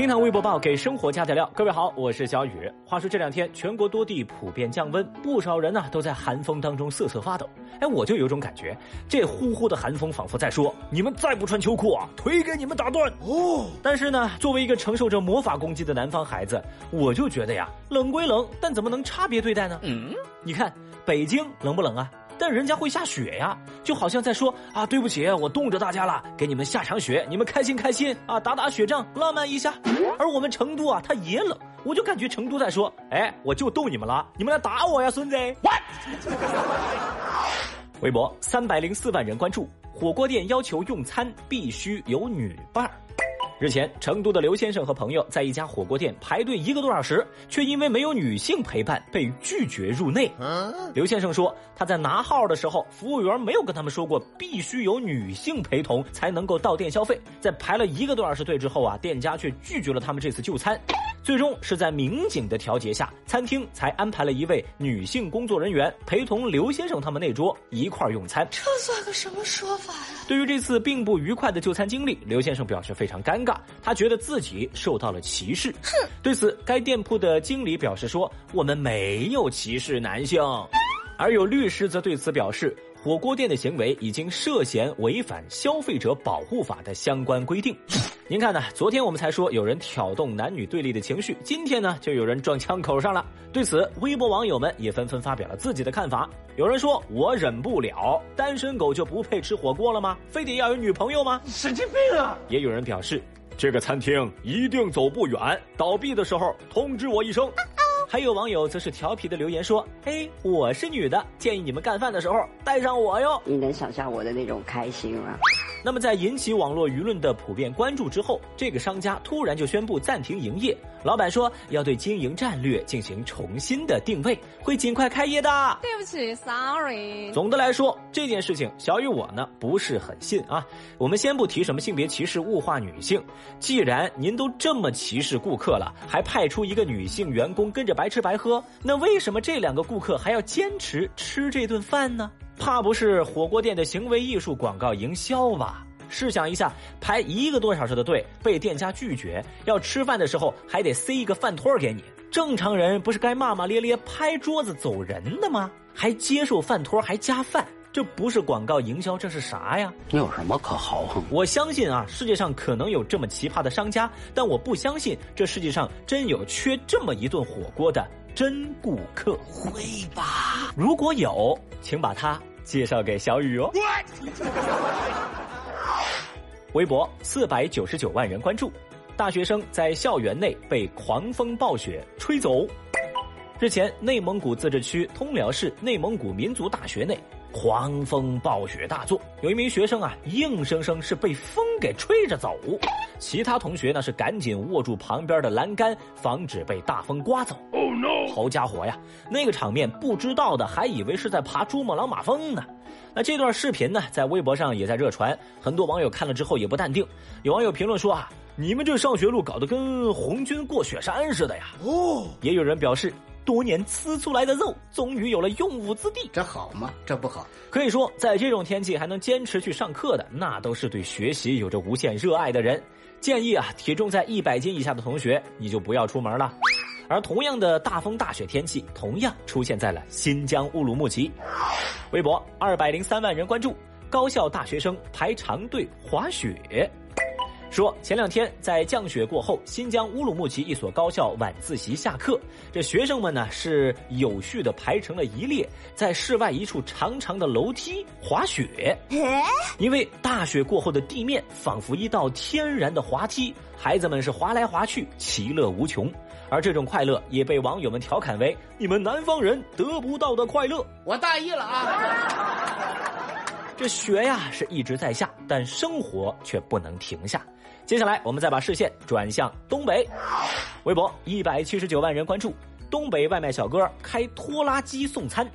听堂微博报给生活加点料，各位好，我是小雨。话说这两天全国多地普遍降温，不少人呢都在寒风当中瑟瑟发抖。哎，我就有种感觉，这呼呼的寒风仿佛在说：你们再不穿秋裤啊，腿给你们打断哦。但是呢，作为一个承受着魔法攻击的南方孩子，我就觉得呀，冷归冷，但怎么能差别对待呢？嗯，你看北京冷不冷啊？但人家会下雪呀，就好像在说啊，对不起，我冻着大家了，给你们下场雪，你们开心开心啊，打打雪仗，浪漫一下。而我们成都啊，它也冷，我就感觉成都在说，哎，我就逗你们了，你们来打我呀，孙子。微博三百零四万人关注，火锅店要求用餐必须有女伴儿。日前，成都的刘先生和朋友在一家火锅店排队一个多小时，却因为没有女性陪伴被拒绝入内。刘先生说，他在拿号的时候，服务员没有跟他们说过必须有女性陪同才能够到店消费。在排了一个多小时队之后啊，店家却拒绝了他们这次就餐。最终是在民警的调解下，餐厅才安排了一位女性工作人员陪同刘先生他们那桌一块用餐。这算个什么说法呀？对于这次并不愉快的就餐经历，刘先生表示非常尴尬，他觉得自己受到了歧视。哼！对此，该店铺的经理表示说：“我们没有歧视男性。”而有律师则对此表示。火锅店的行为已经涉嫌违反消费者保护法的相关规定。您看呢？昨天我们才说有人挑动男女对立的情绪，今天呢就有人撞枪口上了。对此，微博网友们也纷纷发表了自己的看法。有人说：“我忍不了，单身狗就不配吃火锅了吗？非得要有女朋友吗？神经病啊！”也有人表示：“这个餐厅一定走不远，倒闭的时候通知我一声。”还有网友则是调皮的留言说：“嘿，我是女的，建议你们干饭的时候带上我哟。”你能想象我的那种开心吗？那么，在引起网络舆论的普遍关注之后，这个商家突然就宣布暂停营业。老板说要对经营战略进行重新的定位，会尽快开业的。对不起，sorry。总的来说，这件事情小雨我呢不是很信啊。我们先不提什么性别歧视、物化女性，既然您都这么歧视顾客了，还派出一个女性员工跟着白吃白喝，那为什么这两个顾客还要坚持吃这顿饭呢？怕不是火锅店的行为艺术广告营销吧？试想一下，排一个多小时的队，被店家拒绝，要吃饭的时候还得塞一个饭托给你，正常人不是该骂骂咧咧、拍桌子走人的吗？还接受饭托，还加饭，这不是广告营销，这是啥呀？你有什么可豪横？我相信啊，世界上可能有这么奇葩的商家，但我不相信这世界上真有缺这么一顿火锅的真顾客。会吧？如果有，请把他。介绍给小雨哦。微博四百九十九万人关注，大学生在校园内被狂风暴雪吹走。日前，内蒙古自治区通辽市内蒙古民族大学内。狂风暴雪大作，有一名学生啊，硬生生是被风给吹着走，其他同学呢是赶紧握住旁边的栏杆，防止被大风刮走。Oh no！好家伙呀，那个场面，不知道的还以为是在爬珠穆朗玛峰呢。那这段视频呢，在微博上也在热传，很多网友看了之后也不淡定。有网友评论说啊，你们这上学路搞得跟红军过雪山似的呀。哦，也有人表示。多年吃出来的肉，终于有了用武之地，这好吗？这不好。可以说，在这种天气还能坚持去上课的，那都是对学习有着无限热爱的人。建议啊，体重在一百斤以下的同学，你就不要出门了。而同样的大风大雪天气，同样出现在了新疆乌鲁木齐。微博二百零三万人关注，高校大学生排长队滑雪。说前两天在降雪过后，新疆乌鲁木齐一所高校晚自习下课，这学生们呢是有序的排成了一列，在室外一处长长的楼梯滑雪。因为大雪过后的地面仿佛一道天然的滑梯，孩子们是滑来滑去，其乐无穷。而这种快乐也被网友们调侃为“你们南方人得不到的快乐”。我大意了啊！这雪呀是一直在下，但生活却不能停下。接下来，我们再把视线转向东北。微博一百七十九万人关注，东北外卖小哥开拖拉机送餐。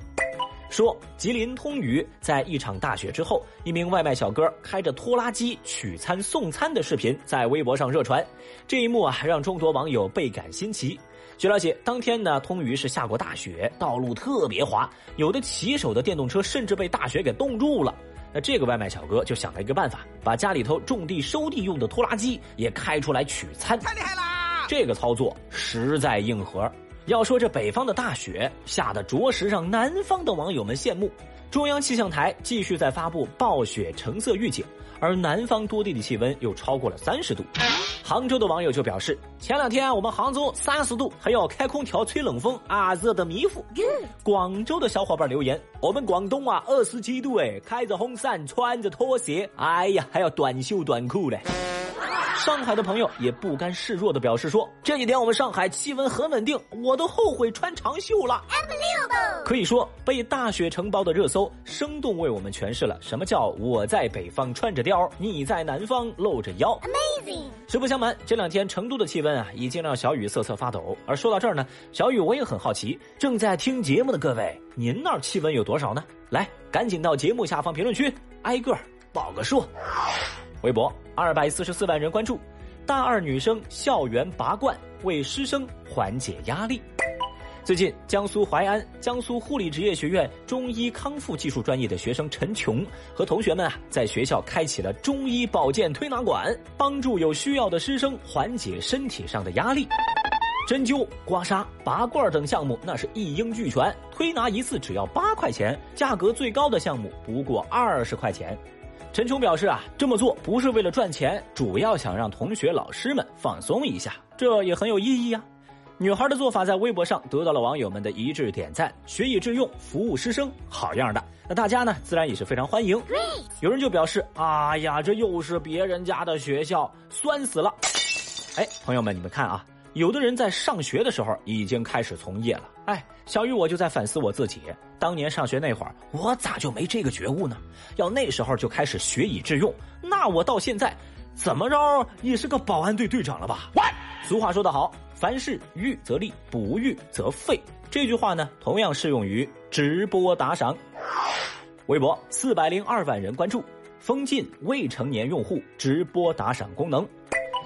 说吉林通榆在一场大雪之后，一名外卖小哥开着拖拉机取餐送餐的视频在微博上热传。这一幕啊，让众多网友倍感新奇。据了解，当天呢，通榆是下过大雪，道路特别滑，有的骑手的电动车甚至被大雪给冻住了。那这个外卖小哥就想了一个办法，把家里头种地收地用的拖拉机也开出来取餐，太厉害啦！这个操作实在硬核。要说这北方的大雪下的着实让南方的网友们羡慕。中央气象台继续在发布暴雪橙色预警，而南方多地的气温又超过了三十度。杭州的网友就表示，前两天我们杭州三十度，还要开空调吹冷风啊，热得迷糊。广州的小伙伴留言，我们广东啊二十七度哎，开着风扇，穿着拖鞋，哎呀还要短袖短裤嘞。上海的朋友也不甘示弱的表示说：“这几天我们上海气温很稳定，我都后悔穿长袖了。”可以说，被大雪承包的热搜，生动为我们诠释了什么叫“我在北方穿着貂，你在南方露着腰”。Amazing！实不相瞒，这两天成都的气温啊，已经让小雨瑟瑟发抖。而说到这儿呢，小雨我也很好奇，正在听节目的各位，您那儿气温有多少呢？来，赶紧到节目下方评论区，挨个报个数。微博二百四十四万人关注，大二女生校园拔罐为师生缓解压力。最近，江苏淮安江苏护理职业学院中医康复技术专业的学生陈琼和同学们啊，在学校开启了中医保健推拿馆，帮助有需要的师生缓解身体上的压力。针灸、刮痧、拔罐等项目那是一应俱全，推拿一次只要八块钱，价格最高的项目不过二十块钱。陈琼表示啊，这么做不是为了赚钱，主要想让同学、老师们放松一下，这也很有意义呀。女孩的做法在微博上得到了网友们的一致点赞，学以致用，服务师生，好样的。那大家呢，自然也是非常欢迎。有人就表示，哎呀，这又是别人家的学校，酸死了。哎，朋友们，你们看啊。有的人在上学的时候已经开始从业了，哎，小雨我就在反思我自己，当年上学那会儿，我咋就没这个觉悟呢？要那时候就开始学以致用，那我到现在，怎么着也是个保安队队长了吧？俗话说得好，凡事预则立，不预则废。这句话呢，同样适用于直播打赏。微博四百零二万人关注，封禁未成年用户直播打赏功能。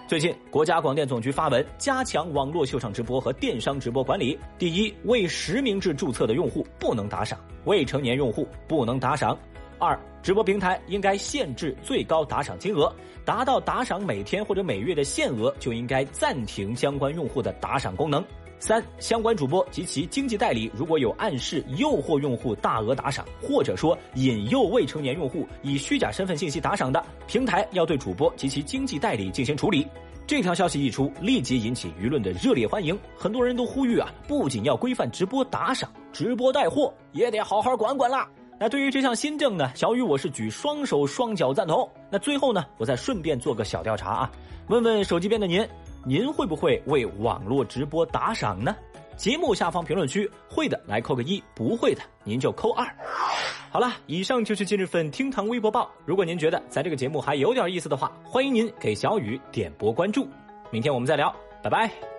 最近，国家广电总局发文加强网络秀场直播和电商直播管理。第一，未实名制注册的用户不能打赏，未成年用户不能打赏。二，直播平台应该限制最高打赏金额，达到打赏每天或者每月的限额，就应该暂停相关用户的打赏功能。三，相关主播及其经纪代理如果有暗示、诱惑用户大额打赏，或者说引诱未成年用户以虚假身份信息打赏的，平台要对主播及其经纪代理进行处理。这条消息一出，立即引起舆论的热烈欢迎。很多人都呼吁啊，不仅要规范直播打赏，直播带货也得好好管管啦。那对于这项新政呢，小雨我是举双手双脚赞同。那最后呢，我再顺便做个小调查啊，问问手机边的您。您会不会为网络直播打赏呢？节目下方评论区，会的来扣个一，不会的您就扣二。好了，以上就是今日份厅堂微博报。如果您觉得咱这个节目还有点意思的话，欢迎您给小雨点播关注。明天我们再聊，拜拜。